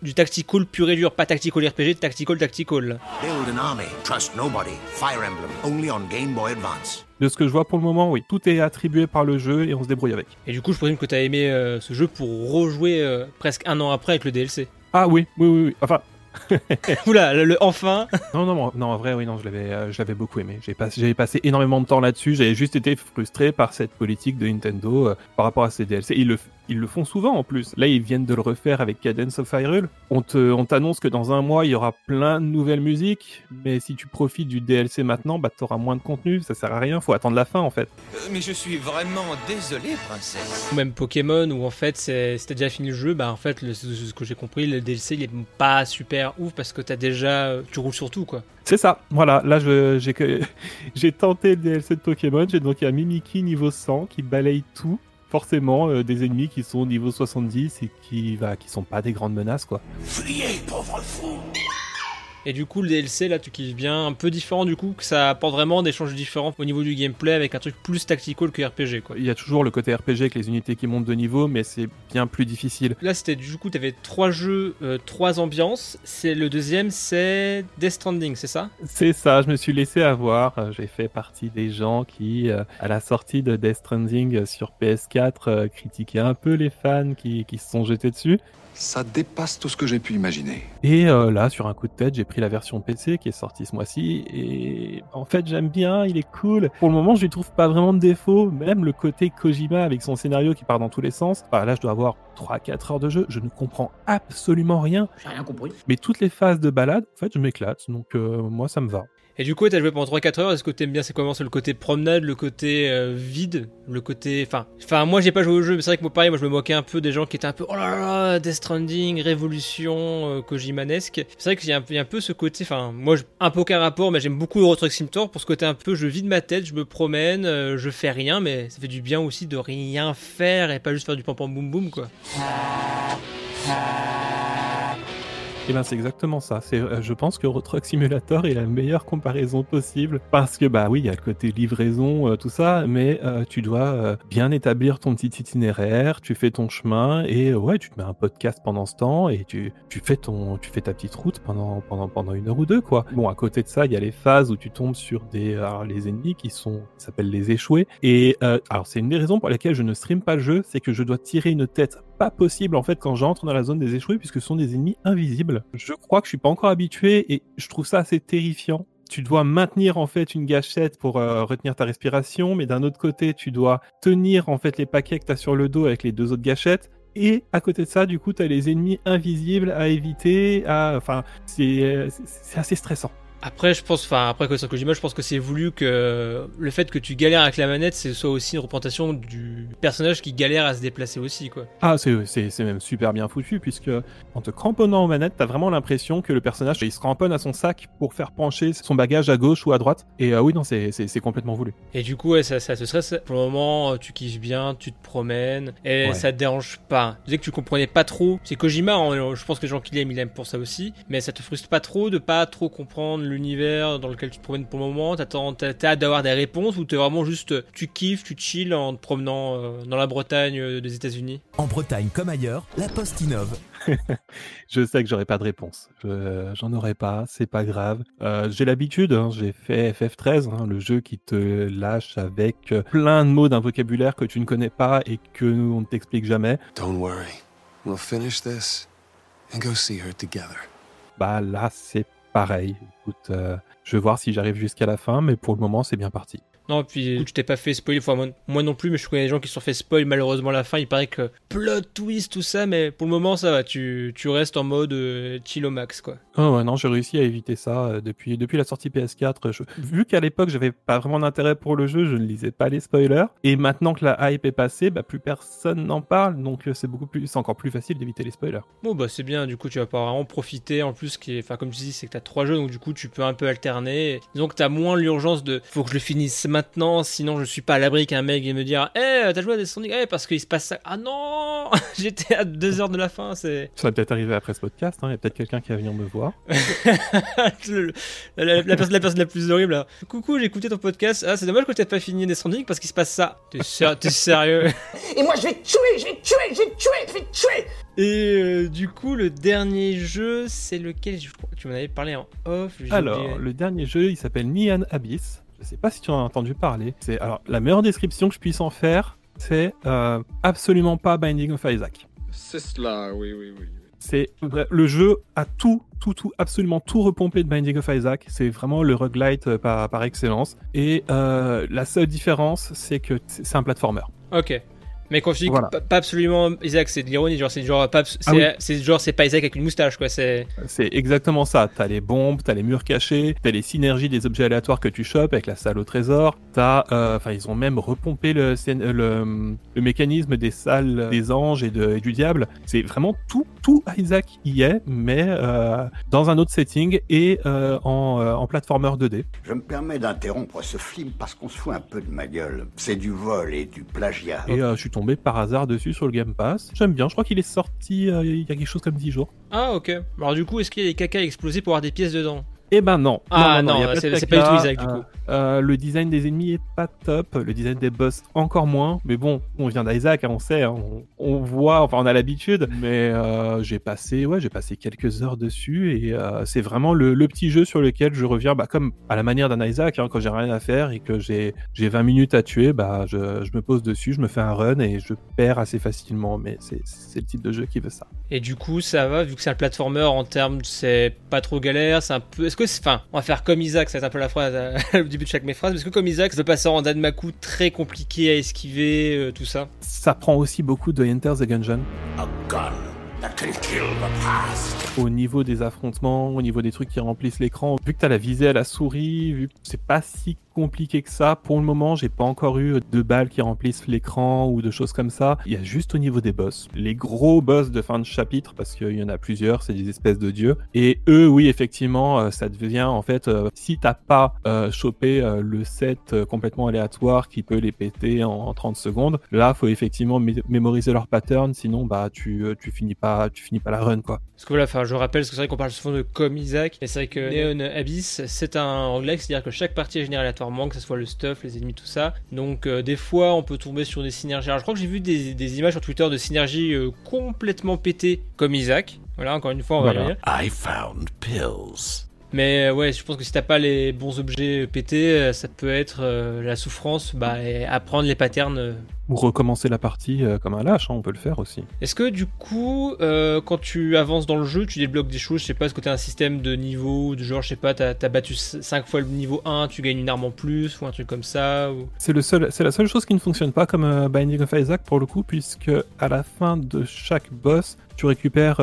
du tactical pur et dur, pas tactical RPG, tactical tactical. Build an army, trust nobody. Fire Emblem, only on Game Boy Advance. De ce que je vois pour le moment, oui, tout est attribué par le jeu et on se débrouille avec. Et du coup, je présume que tu as aimé euh, ce jeu pour rejouer euh, presque un an après avec le DLC. Ah oui, oui, oui, oui. Enfin. Oula, le, enfin Non, non, non, en vrai, oui, non, je l'avais, euh, je l'avais beaucoup aimé. J'ai passé, j'avais passé énormément de temps là-dessus. J'avais juste été frustré par cette politique de Nintendo par rapport à ces DLC. Ils le, ils le font souvent en plus. Là, ils viennent de le refaire avec Cadence of Hyrule. On te, on t'annonce que dans un mois, il y aura plein de nouvelles musiques, mais si tu profites du DLC maintenant, bah t'auras moins de contenu. Ça sert à rien. Faut attendre la fin en fait. Euh, mais je suis vraiment désolé, princesse. Ou même Pokémon, où en fait, t'as déjà fini le jeu, bah en fait, le, ce que j'ai compris, le DLC il est pas super ouf parce que t'as déjà, tu roules sur tout quoi. C'est ça, voilà, là je, j'ai, j'ai tenté le DLC de Pokémon, j'ai donc un Mimiki niveau 100 qui balaye tout. Forcément euh, des ennemis qui sont au niveau 70 et qui, va, qui sont pas des grandes menaces, quoi. Fuyez, pauvre fou Et du coup, le DLC, là, tu kiffes bien, un peu différent du coup, que ça apporte vraiment des changements différents au niveau du gameplay avec un truc plus tactical que RPG, quoi. Il y a toujours le côté RPG avec les unités qui montent de niveau, mais c'est bien plus difficile. Là, c'était du coup, tu avais trois jeux, euh, trois ambiances. C'est le deuxième, c'est Death Stranding, c'est ça? C'est ça, je me suis laissé avoir. Euh, J'ai fait partie des gens qui, euh, à la sortie de Death Stranding sur PS4, euh, critiquaient un peu les fans qui, qui se sont jetés dessus. Ça dépasse tout ce que j'ai pu imaginer. Et euh, là, sur un coup de tête, j'ai pris la version PC qui est sortie ce mois-ci. Et en fait, j'aime bien, il est cool. Pour le moment, je lui trouve pas vraiment de défaut. Même le côté Kojima avec son scénario qui part dans tous les sens. Enfin, là, je dois avoir 3-4 heures de jeu. Je ne comprends absolument rien. J'ai rien compris. Mais toutes les phases de balade, en fait, je m'éclate. Donc, euh, moi, ça me va. Et du coup, t'as joué pendant 3-4 heures. Est-ce que t'aimes bien C'est comment C'est le côté promenade, le côté euh, vide, le côté. Enfin, enfin, moi j'ai pas joué au jeu, mais c'est vrai que moi pareil, moi je me moquais un peu des gens qui étaient un peu oh là là, Death Stranding, Révolution, euh, Kojimanesque. C'est vrai qu'il y, y a un peu ce côté. Enfin, moi, un peu aucun rapport, mais j'aime beaucoup Euro Truck pour ce côté un peu. Je vide ma tête, je me promène, euh, je fais rien, mais ça fait du bien aussi de rien faire et pas juste faire du pam pam boum boum quoi. Et ben c'est exactement ça. C'est, euh, je pense que Truck Simulator est la meilleure comparaison possible parce que bah oui, il y a le côté livraison, euh, tout ça, mais euh, tu dois bien établir ton petit itinéraire, tu fais ton chemin et ouais, tu te mets un podcast pendant ce temps et tu, tu fais ton, tu fais ta petite route pendant pendant pendant une heure ou deux quoi. Bon, à côté de ça, il y a les phases où tu tombes sur des, les ennemis qui sont, qui s'appellent les échoués et alors c'est une des raisons pour lesquelles je ne stream pas le jeu, c'est que je dois tirer une tête pas possible en fait quand j'entre dans la zone des échoués puisque ce sont des ennemis invisibles. Je crois que je suis pas encore habitué et je trouve ça assez terrifiant. Tu dois maintenir en fait une gâchette pour euh, retenir ta respiration, mais d'un autre côté, tu dois tenir en fait les paquets que tu as sur le dos avec les deux autres gâchettes. Et à côté de ça, du coup, tu as les ennemis invisibles à éviter. Enfin, euh, c'est assez stressant. Après, je pense, enfin, après Kojima, Kojima, je pense que c'est voulu que le fait que tu galères avec la manette, c'est soit aussi une représentation du personnage qui galère à se déplacer aussi, quoi. Ah, c'est c'est- c'est même super bien foutu, puisque en te cramponnant aux manettes, t'as vraiment l'impression que le personnage, il se cramponne à son sac pour faire pencher son bagage à gauche ou à droite. Et euh, oui, non, c'est c'est- c'est complètement voulu. Et du coup, ouais, ça, ça te stresse. Pour le moment, tu kiffes bien, tu te promènes, et Ouais. ça te dérange pas. Tu disais que tu comprenais pas trop. C'est Kojima, hein, je pense que les gens qui l'aiment, ils l'aiment pour ça aussi. Mais ça te frustre pas trop de pas trop comprendre l'univers dans lequel tu te promènes pour le moment. T'attends, t'as t'as hâte d'avoir des réponses ou t'es vraiment juste, tu kiffes, tu chill en te promenant euh, dans la Bretagne euh, des États-Unis? En Bretagne comme ailleurs, la Poste innove. Je sais que j'aurai pas de réponse. Je- J'en aurai pas, c'est pas grave. Euh, j'ai l'habitude, hein, j'ai fait FF13, hein, le jeu qui te lâche avec euh, plein de mots d'un vocabulaire que tu ne connais pas et que nous, on ne t'explique jamais. Don't worry. We'll finish this and go see her together. Bah là, c'est pareil. Euh, je vais voir si j'arrive jusqu'à la fin, mais pour le moment, c'est bien parti. Non, puis tu t'es pas fait spoiler, enfin, moi, moi non plus, mais je connais des gens qui se sont fait spoil malheureusement à la fin. Il paraît que plot twist, tout ça, mais pour le moment ça va, tu, tu restes en mode euh, chill au max quoi. Oh ouais, non, j'ai réussi à éviter ça euh, depuis, depuis la sortie PS4. Je- vu qu'à l'époque, j'avais pas vraiment d'intérêt pour le jeu, je ne lisais pas les spoilers. Et maintenant que la hype est passée, bah, plus personne n'en parle, donc euh, c'est beaucoup plus, c'est encore plus facile d'éviter les spoilers. Bon bah c'est bien, du coup tu vas pas vraiment profiter. En plus, qui enfin comme tu dis, c'est que t'as trois jeux, donc du coup tu peux un peu alterner. Disons que t'as moins l'urgence de faut que je le finisse maintenant, sinon je suis pas à l'abri qu'un mec vienne me dire, eh t'as joué à Death Stranding, eh parce qu'il se passe ça. Ah non, j'étais à deux heures de la fin, c'est. Ça va peut-être arriver après ce podcast, hein, il y a peut-être quelqu'un qui va venir me voir. Le- la, la- la personne, la personne la plus horrible là. Coucou, j'ai écouté ton podcast. Ah, c'est dommage que t'aies pas fini Death Stranding parce qu'il se passe ça. T'es ser- t'es sérieux Et moi, je vais te tuer, je vais tuer, je vais tuer, je vais tuer Et euh, du coup, le dernier jeu, c'est lequel? Je crois que Tu m'en avais parlé en off. j'ai Alors, oublié. le dernier jeu, il s'appelle Nian Abyss. Je sais pas si tu en as entendu parler. C'est alors la meilleure description que je puisse en faire, c'est euh, absolument pas Binding of Isaac. C'est cela, oui, oui, oui. C'est le jeu a tout, tout, tout, absolument tout repompé de Binding of Isaac. C'est vraiment le roguelite euh, par, par excellence. Et euh, la seule différence, c'est que c'est c'est un platformer. Ok. Mais quand je dis Voilà. pas, absolument Isaac, c'est de l'ironie. Genre, c'est genre pas, c'est, Ah oui. c'est genre, c'est pas Isaac avec une moustache, quoi. C'est. C'est exactement ça. T'as les bombes, t'as les murs cachés, t'as les synergies des objets aléatoires que tu chopes avec la salle au trésor. T'as, euh, enfin, ils ont même repompé le, le mécanisme des salles des anges et, de, et du diable. C'est vraiment tout, tout Isaac y est, mais euh, dans un autre setting et euh, en, euh, en platformer 2D. Je me permets d'interrompre ce film parce qu'on se fout un peu de ma gueule. C'est du vol et du plagiat. Et euh, je suis tombé par hasard dessus sur le Game Pass. J'aime bien, je crois qu'il est sorti euh, il y a quelque chose comme 10 jours. Ah ok. Alors du coup, est-ce qu'il y a des caca explosés pour avoir des pièces dedans? Eh ben non. Ah non, de c'est- pas du tout Isaac, du coup. Euh, le design des ennemis est pas top, le design des boss encore moins. Mais bon, on vient d'Isaac, hein, on sait, hein, on, on voit, enfin on a l'habitude. Mais euh, j'ai passé, ouais, j'ai passé quelques heures dessus et euh, c'est vraiment le, le petit jeu sur lequel je reviens, bah, comme à la manière d'un Isaac, hein, quand j'ai rien à faire et que j'ai j'ai 20 minutes à tuer, bah je, je me pose dessus, je me fais un run et je perds assez facilement. Mais c'est c'est le type de jeu qui veut ça. Et du coup, ça va, vu que c'est un platformer en termes, c'est pas trop galère, c'est un peu. Est-ce que c'est. Enfin, on va faire comme Isaac, c'est un peu la phrase à- au début de chaque mes phrases, mais est-ce que comme Isaac, ça peut passer en Danmaku très compliqué à esquiver, euh, tout ça? Ça prend aussi beaucoup de Enter the Gungeon. A gun that can kill the past. au niveau des affrontements, au niveau des trucs qui remplissent l'écran. Vu que t'as la visée à la souris, vu que c'est pas si compliqué que ça, pour le moment, j'ai pas encore eu de balles qui remplissent l'écran ou de choses comme ça. Il y a juste au niveau des boss. Les gros boss de fin de chapitre, parce qu'il y en a plusieurs, c'est des espèces de dieux. Et eux, oui, effectivement, euh, ça devient, en fait, euh, si t'as pas euh, chopé euh, le set complètement aléatoire qui peut les péter en, en 30 secondes, là, faut effectivement mé- mémoriser leur pattern, sinon, bah, tu, euh, tu finis pas, tu finis pas la run, quoi. Parce que voilà, enfin, je rappelle, parce que c'est vrai qu'on parle souvent de comme Isaac, mais c'est vrai que Neon Abyss, c'est un roguelike, c'est-à-dire que chaque partie est générée que ce soit le stuff, les ennemis, tout ça. Donc, euh, des fois, on peut tomber sur des synergies. Alors, je crois que j'ai vu des, des images sur Twitter de synergies euh, complètement pétées, comme Isaac. Voilà, encore une fois, on va y. I found pills. Mais euh, ouais, je pense que si t'as pas les bons objets euh, pétés, euh, ça peut être euh, la souffrance, bah, et apprendre les patterns. Ou recommencer la partie euh, comme un lâche, hein, on peut le faire aussi. Est-ce que du coup, euh, quand tu avances dans le jeu, tu débloques des choses Je sais pas, est-ce que t'as un système de niveau, de genre, je sais pas, t'as as battu 5 fois le niveau 1, tu gagnes une arme en plus, ou un truc comme ça ou... C'est le seul, c'est la seule chose qui ne fonctionne pas comme Binding of Isaac pour le coup, puisque à la fin de chaque boss, tu récupères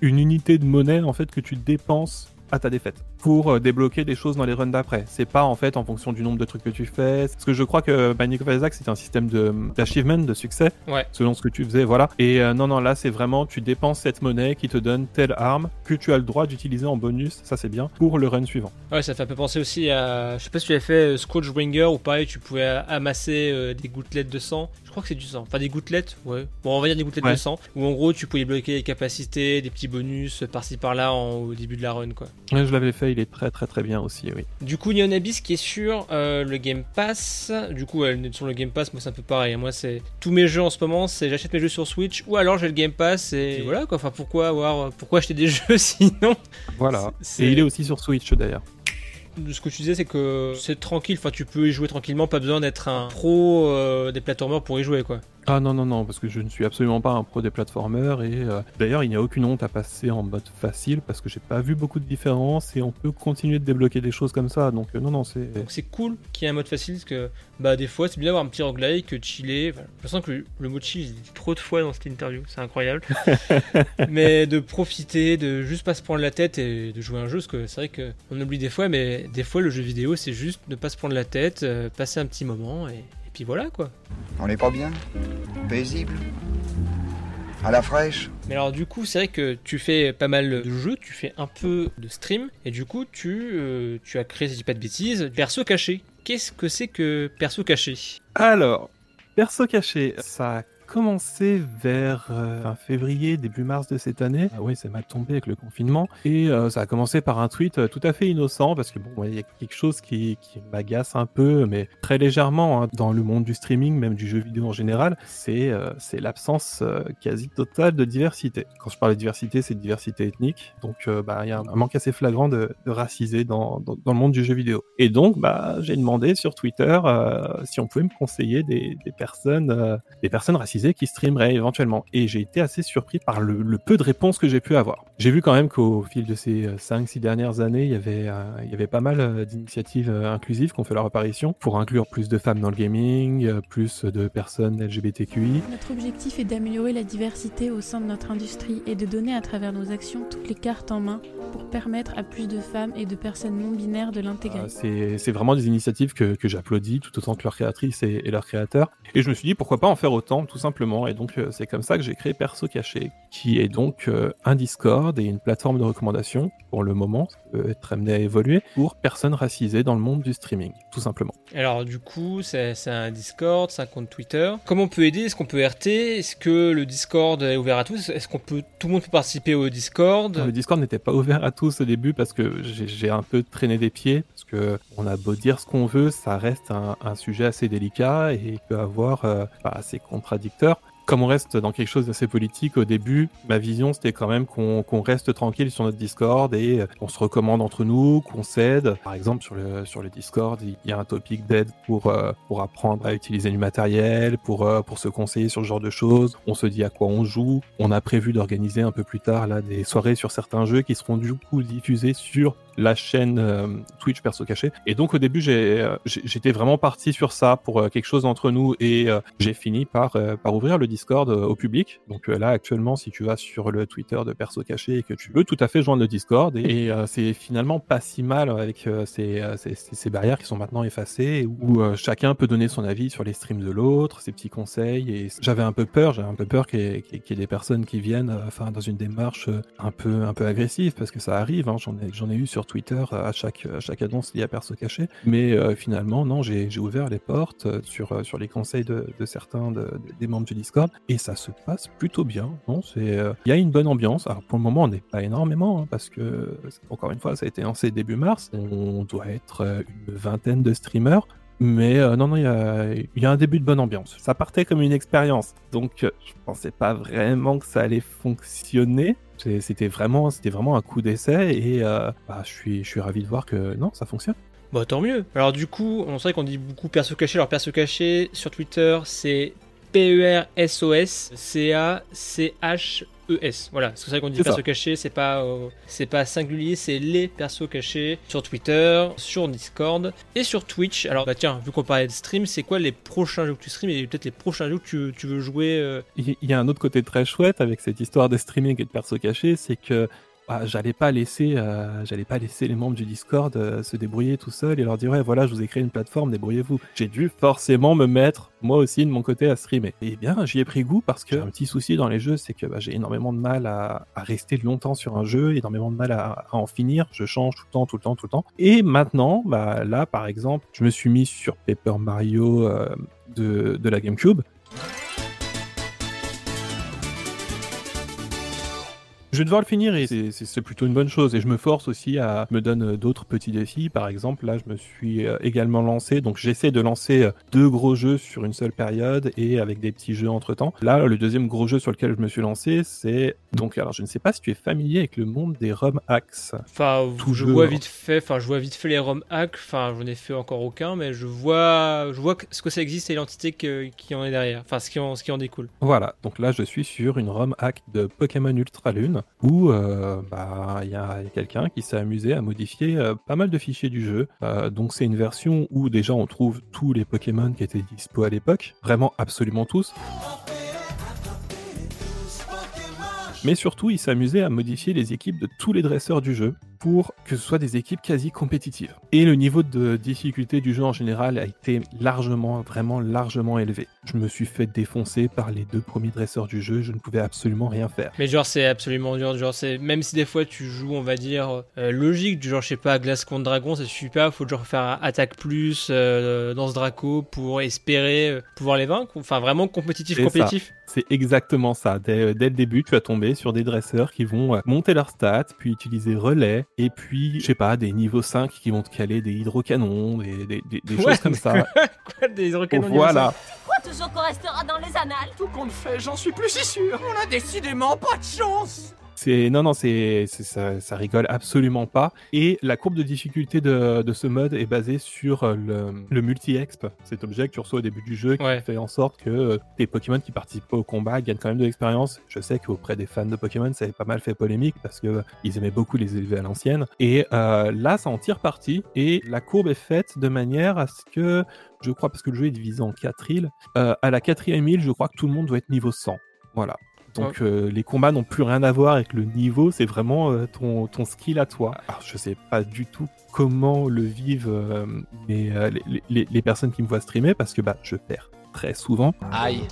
une unité de monnaie en fait que tu dépenses à ta défaite pour euh, débloquer des choses dans les runs d'après. C'est pas en fait en fonction du nombre de trucs que tu fais. Parce que je crois que Binding of Isaac c'était un système d'achievement, de succès, Ouais. selon ce que tu faisais, voilà. Et euh, non non là c'est vraiment tu dépenses cette monnaie qui te donne telle arme que tu as le droit d'utiliser en bonus, ça c'est bien pour le run suivant. Ouais, ça fait un peu penser aussi à. Je sais pas si tu avais fait euh, Scourgebringer ou pareil, tu pouvais amasser euh, des gouttelettes de sang. Je crois que c'est du sang. Enfin, des gouttelettes, ouais. Bon, on va dire des gouttelettes Ouais. de sang. Où en gros, tu pouvais bloquer les capacités, des petits bonus par-ci par-là en- au début de la run, quoi. Ouais, je l'avais fait, il est très très très bien aussi, oui. Du coup, Neon Abyss qui est sur euh, le Game Pass. Du coup, elle est sur le Game Pass, moi c'est un peu pareil. Moi, c'est tous mes jeux en ce moment, c'est j'achète mes jeux sur Switch ou alors j'ai le Game Pass et voilà quoi. Enfin, pourquoi avoir, pourquoi acheter des jeux sinon? Voilà. C'est- Et il est aussi sur Switch d'ailleurs. ce que tu disais, c'est que c'est tranquille. Enfin, tu peux y jouer tranquillement, pas besoin d'être un pro euh, des plateformeurs pour y jouer, quoi. Ah non, non, non, parce que je ne suis absolument pas un pro des platformers et euh, d'ailleurs il n'y a aucune honte à passer en mode facile parce que j'ai pas vu beaucoup de différences et on peut continuer de débloquer des choses comme ça donc euh, non, non, c'est. Donc c'est cool qu'il y ait un mode facile parce que bah des fois c'est bien d'avoir un petit roguelike, chiller. Enfin, je sens que le, mot chill il dit trop de fois dans cette interview, c'est incroyable. mais de profiter, de juste pas se prendre la tête et de jouer à un jeu parce que c'est vrai que on oublie des fois, mais des fois le jeu vidéo c'est juste ne pas se prendre la tête, euh, passer un petit moment et, et puis voilà quoi. On n'est pas bien? Paisible? À la fraîche? Mais alors du coup, c'est vrai que tu fais pas mal de jeux, tu fais un peu de stream, et du coup, tu, euh, tu as créé, si je dis pas de bêtises, Perso Caché. Qu'est-ce que c'est que Perso Caché? Alors, perso caché, ça commencé vers euh, fin février, début mars de cette année. Ah oui, c'est mal tombé avec le confinement. Et euh, ça a commencé par un tweet euh, tout à fait innocent, parce que bon, il y a quelque chose qui, qui m'agace un peu, mais très légèrement, hein, dans le monde du streaming, même du jeu vidéo en général, c'est euh, l'absence quasi totale de diversité. Quand je parle de diversité, c'est diversité ethnique. Donc, bah, il y a un manque assez flagrant de, de dans, dans, le monde du jeu vidéo. Et donc, bah, j'ai demandé sur Twitter si on pouvait me conseiller des, des personnes, des personnes racisées qui streameraient éventuellement. Et j'ai été assez surpris par le, le peu de réponses que j'ai pu avoir. J'ai vu quand même qu'au fil de ces 5-6 dernières années, il y avait, euh, il y avait pas mal euh, d'initiatives euh, inclusives qui ont fait leur apparition pour inclure plus de femmes dans le gaming, euh, plus de personnes LGBTQI. Notre objectif est d'améliorer la diversité au sein de notre industrie et de donner à travers nos actions toutes les cartes en main pour permettre à plus de femmes et de personnes non binaires de l'intégrer. C'est c'est vraiment des initiatives que, que j'applaudis, tout autant que leurs créatrices et, et leurs créateurs. Et je me suis dit pourquoi pas en faire autant, tout simplement. Et donc euh, c'est comme ça que j'ai créé Perso Caché, qui est donc euh, un Discord et une plateforme de recommandation pour le moment, peut être amené à évoluer pour personnes racisées dans le monde du streaming, tout simplement. Alors du coup, c'est un Discord, c'est un compte Twitter. Comment on peut aider? Est-ce qu'on peut RT Est-ce que le Discord est ouvert à tous? Est-ce qu'on peut tout le monde peut participer au Discord? Le Discord n'était pas ouvert à tous au début parce que j'ai- un peu traîné des pieds parce que on a beau dire ce qu'on veut, ça reste un, un sujet assez délicat et peut avoir euh, bah, assez contradicteur. Comme on reste dans quelque chose d'assez politique au début, ma vision c'était quand même qu'on reste tranquille sur notre Discord et euh, qu'on se recommande entre nous, qu'on s'aide. Par exemple sur le sur le Discord, il y a un topic d'aide pour euh, pour apprendre à utiliser du matériel, pour euh, pour se conseiller sur ce genre de choses. On se dit à quoi on joue. On a prévu d'organiser un peu plus tard là des soirées sur certains jeux qui seront du coup diffusés sur la chaîne euh, Twitch perso caché. Et donc au début euh, j'étais vraiment parti sur ça pour euh, quelque chose entre nous et euh, j'ai fini par euh, par ouvrir le Discord euh, au public. Donc euh, là actuellement si tu vas sur le Twitter de perso caché et que tu veux tout à fait joindre le Discord et, et, euh, c'est finalement pas si mal avec ces, ces, barrières qui sont maintenant effacées où chacun peut donner son avis sur les streams de l'autre, ses petits conseils et j'avais un peu peur, j'avais un peu peur qu'il y, ait- des personnes qui viennent enfin dans une démarche un peu un peu agressive parce que ça arrive hein, j'en ai j'en ai eu sur Twitter à chaque à chaque annonce liée à perso caché. Mais euh, finalement non j'ai ouvert les portes sur sur les conseils de, de certains de- de- des membres du Discord et ça se passe plutôt bien non c'est euh, il y a une bonne ambiance alors pour le moment on n'est pas énormément hein, parce que encore une fois ça a été lancé début mars on doit être euh, une vingtaine de streamers mais euh, non, non, il y a, un début de bonne ambiance. Ça partait comme une expérience, donc euh, je pensais pas vraiment que ça allait fonctionner. C'était vraiment, vraiment un coup d'essai et bah, je suis, je suis ravi de voir que non, ça fonctionne. Bah tant mieux. Alors du coup, on sait qu'on dit beaucoup perso caché. Alors perso caché sur Twitter, c'est P-E-R-S-O-S C-A-C-H-E-S. Voilà, parce que c'est vrai qu'on dit perso caché, c'est pas, euh, c'est pas singulier, c'est les persos cachés sur Twitter, sur Discord et sur Twitch. Alors bah tiens, vu qu'on parlait de stream, c'est quoi les prochains jeux que tu streams et peut-être les prochains jeux que tu, tu veux jouer euh, Il il y a un autre côté très chouette avec cette histoire de streaming et de perso caché, c'est que bah, j'allais pas laisser, euh, j'allais pas laisser les membres du Discord euh, se débrouiller tout seuls et leur dire ouais voilà je vous ai créé une plateforme, débrouillez-vous. J'ai dû forcément me mettre moi aussi de mon côté à streamer. Et bien j'y ai pris goût parce que un petit souci dans les jeux, c'est que bah, j'ai énormément de mal à, à rester longtemps sur un jeu, énormément de mal à, à en finir. Je change tout le temps, tout le temps, tout le temps. Et maintenant, bah, là par exemple, je me suis mis sur Paper Mario euh, de, de la GameCube. Je vais devoir le finir et c'est- plutôt une bonne chose. Et je me force aussi à me donne euh, d'autres petits défis. Par exemple, là, je me suis euh, également lancé. Donc, j'essaie de lancer euh, deux gros jeux sur une seule période et avec des petits jeux entre temps. Là, le deuxième gros jeu sur lequel je me suis lancé, c'est donc, alors, je ne sais pas si tu es familier avec le monde des ROM hacks. Enfin, Tout je jeu, vois hein. vite fait, enfin, je vois vite fait les ROM hacks, enfin, j'en ai fait encore aucun, mais je vois, je vois ce que ça existe et l'entité qui en est derrière, enfin, ce qui en, ce qui en découle. Voilà, donc là je suis sur une ROM hack de Pokémon Ultra Lune où euh, bah, il y a quelqu'un qui s'est amusé à modifier euh, pas mal de fichiers du jeu. Euh, donc c'est une version où déjà on trouve tous les Pokémon qui étaient dispo à l'époque, vraiment absolument tous. Mais surtout, il amusé à modifier les équipes de tous les dresseurs du jeu pour que ce soit des équipes quasi compétitives. Et le niveau de difficulté du jeu en général a été largement, vraiment largement élevé. Je me suis fait défoncer par les deux premiers dresseurs du jeu, je ne pouvais absolument rien faire. Mais genre, c'est absolument dur, genre, c'est, même si des fois tu joues, on va dire, euh, logique, du genre, je sais pas, glace contre dragon, c'est super, faut genre faire attaque plus euh, dans ce Draco pour espérer euh, pouvoir les vaincre, enfin, vraiment compétitif, compétitif. C'est exactement ça. Dès, dès le début, tu vas tomber sur des dresseurs qui vont euh, monter leurs stats, puis utiliser relais, et puis, je sais pas, des niveaux 5 qui vont te caler des hydrocanons, des, des, des- des Ouais. choses comme ça. Quoi, des hydrocanons niveau voilà. Quoi, toujours qu'on restera dans les annales? Tout compte fait, j'en suis plus si sûr. On a décidément pas de chance. C'est non non c'est ça, ça rigole absolument pas. Et la courbe de difficulté de, de ce mode est basée sur euh, le, le multi-exp. Cet objet que tu reçois au début du jeu qui fait en sorte que euh, tes Pokémon qui participent au combat gagnent quand même de l'expérience. Je sais qu'auprès des fans de Pokémon ça avait pas mal fait polémique parce que euh, ils aimaient beaucoup les élever à l'ancienne. Et euh, là ça en tire parti et la courbe est faite de manière à ce que je crois parce que le jeu est divisé en quatre îles euh, à la quatrième île je crois que tout le monde doit être niveau 100 voilà Donc euh, les combats n'ont plus rien à voir avec le niveau, c'est vraiment euh, ton, ton skill à toi. Alors je sais pas du tout comment le vivent euh, les, les- les personnes qui me voient streamer parce que bah, je perds très souvent. Aïe,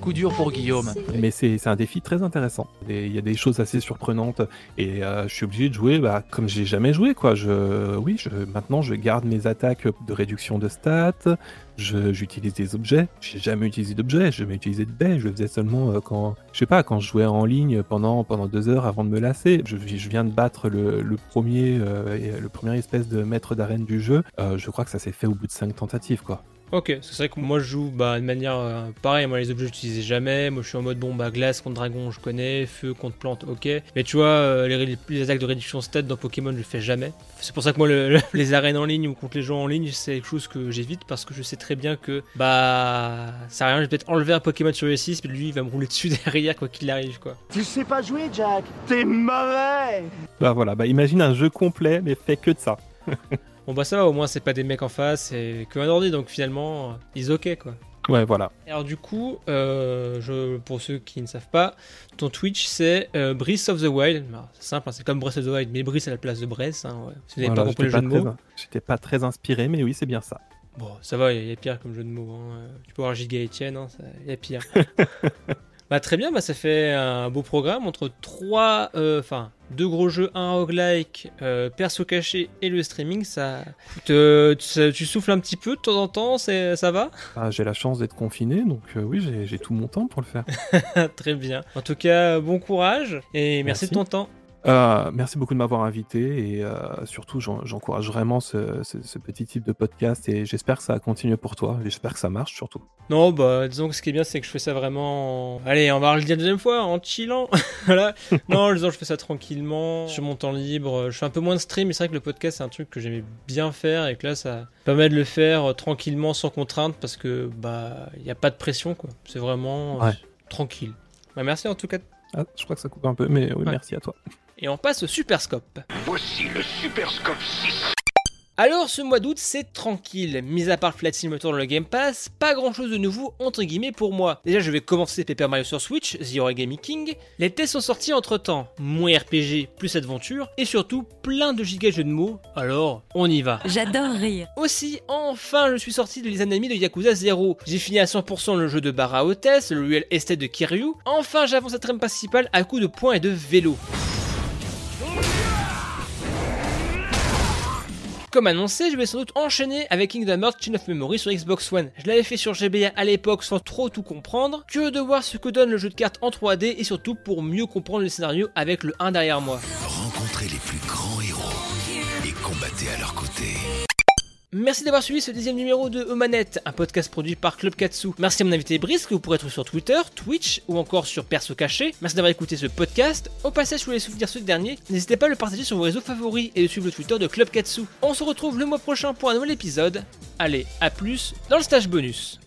coup dur pour Guillaume. Mais c'est un défi très intéressant. Il y a des choses assez surprenantes et euh, je suis obligé de jouer bah, comme j'ai jamais joué. Quoi. Je, oui, je, maintenant je garde mes attaques de réduction de stats, j'utilise des objets. J'ai jamais utilisé d'objets, j'ai jamais utilisé de baies. Je le faisais seulement euh, quand, je sais pas, quand je jouais en ligne pendant, pendant deux heures avant de me lasser. Je, je viens de battre le, le premier, euh, le premier espèce de maître d'arène du jeu. Euh, je crois que ça s'est fait au bout de cinq tentatives. quoi. Ok, c'est vrai que moi je joue bah, de manière euh, pareil, moi les objets j'utilisais jamais, moi je suis en mode bon bah glace contre dragon je connais, feu contre plante ok, mais tu vois euh, les, attaques de réduction stat dans Pokémon je le fais jamais, c'est pour ça que moi le- le- les arènes en ligne ou contre les gens en ligne c'est quelque chose que j'évite parce que je sais très bien que bah ça sert à rien, je vais peut-être enlever un Pokémon sur le 6 mais lui il va me rouler dessus derrière quoi qu'il arrive quoi. Tu sais pas jouer, Jack. T'es mauvais. Bah voilà, bah imagine un jeu complet mais fait que de ça. Bon bah ça va au moins c'est pas des mecs en face, c'est que un ordi donc finalement ils ok quoi. Ouais, voilà. Alors du coup, euh, je, pour ceux qui ne savent pas, ton Twitch c'est euh, Breath of the Wild. Alors, C'est simple, hein, c'est comme Breath of the Wild, mais Breath à la place de Breath. Hein, ouais. Si vous n'avez Voilà, pas compris le jeu de mots. J'étais pas très inspiré, mais oui, c'est bien ça. Bon, ça va, il y, a pire comme jeu de mots. hein. Euh, Tu peux voir Giga Etienne, hein, il y a pire. bah très bien, bah ça fait un beau programme entre trois, euh, enfin deux gros jeux, un roguelike, euh, perso caché et le streaming. Ça, te- tu, tu souffles un petit peu de temps en temps, ça va? Ah, j'ai la chance d'être confiné, donc euh, oui, j'ai- j'ai tout mon temps pour le faire. Très bien. En tout cas, bon courage et merci, Merci. de ton temps. Euh, merci beaucoup de m'avoir invité et euh, surtout j'en- j'encourage vraiment ce, ce- ce petit type de podcast et j'espère que ça va continuer pour toi. J'espère que ça marche surtout. Non, bah disons que ce qui est bien, c'est que je fais ça vraiment. en- Allez, on va le dire une deuxième fois, en chillant. voilà. Non, disons, je fais ça tranquillement, sur mon temps libre. Je fais un peu moins de stream, mais c'est vrai que le podcast, c'est un truc que j'aimais bien faire et que là, ça permet de le faire euh, tranquillement, sans contrainte, parce que bah, il n'y a pas de pression, quoi. C'est vraiment Ouais. tranquille. Bah, merci en tout cas. Ah, je crois que ça coupe un peu, mais oui, Ouais. merci à toi. Et on passe au Super Scope. Voici le Super Scope 6. Alors ce mois d'août c'est tranquille, mis à part Flight Simulator dans le Game Pass, pas grand chose de nouveau entre guillemets pour moi. Déjà je vais commencer Paper Mario sur Switch, The Origami King. Les tests sont sortis entre temps, moins RPG plus aventure et surtout plein de giga jeux de mots, alors on y va. J'adore rire. Aussi, enfin, je suis sorti de les ennemis de Yakuza 0. J'ai fini à 100% le jeu de Bara Hotess, le Real Estate de Kiryu. Enfin, j'avance la trame principale à coups de points et de vélo. Comme annoncé, je vais sans doute enchaîner avec Kingdom Hearts Chain of Memory sur Xbox One. Je l'avais fait sur GBA à l'époque sans trop tout comprendre. Curieux de voir ce que donne le jeu de cartes en 3D et surtout pour mieux comprendre le scénario avec le 1 derrière moi. Rencontrez les plus grands héros et combattez à leur côté. Merci d'avoir suivi ce deuxième numéro de Humanette, un podcast produit par Club Katsu. Merci à mon invité Brice, que vous pourrez trouver sur Twitter, Twitch ou encore sur Perso Caché. Merci d'avoir écouté ce podcast. Au passage, vous voulez souvenir ce dernier, n'hésitez pas à le partager sur vos réseaux favoris et de suivre le Twitter de Club Katsu. On se retrouve le mois prochain pour un nouvel épisode. Allez, à plus dans le stage bonus.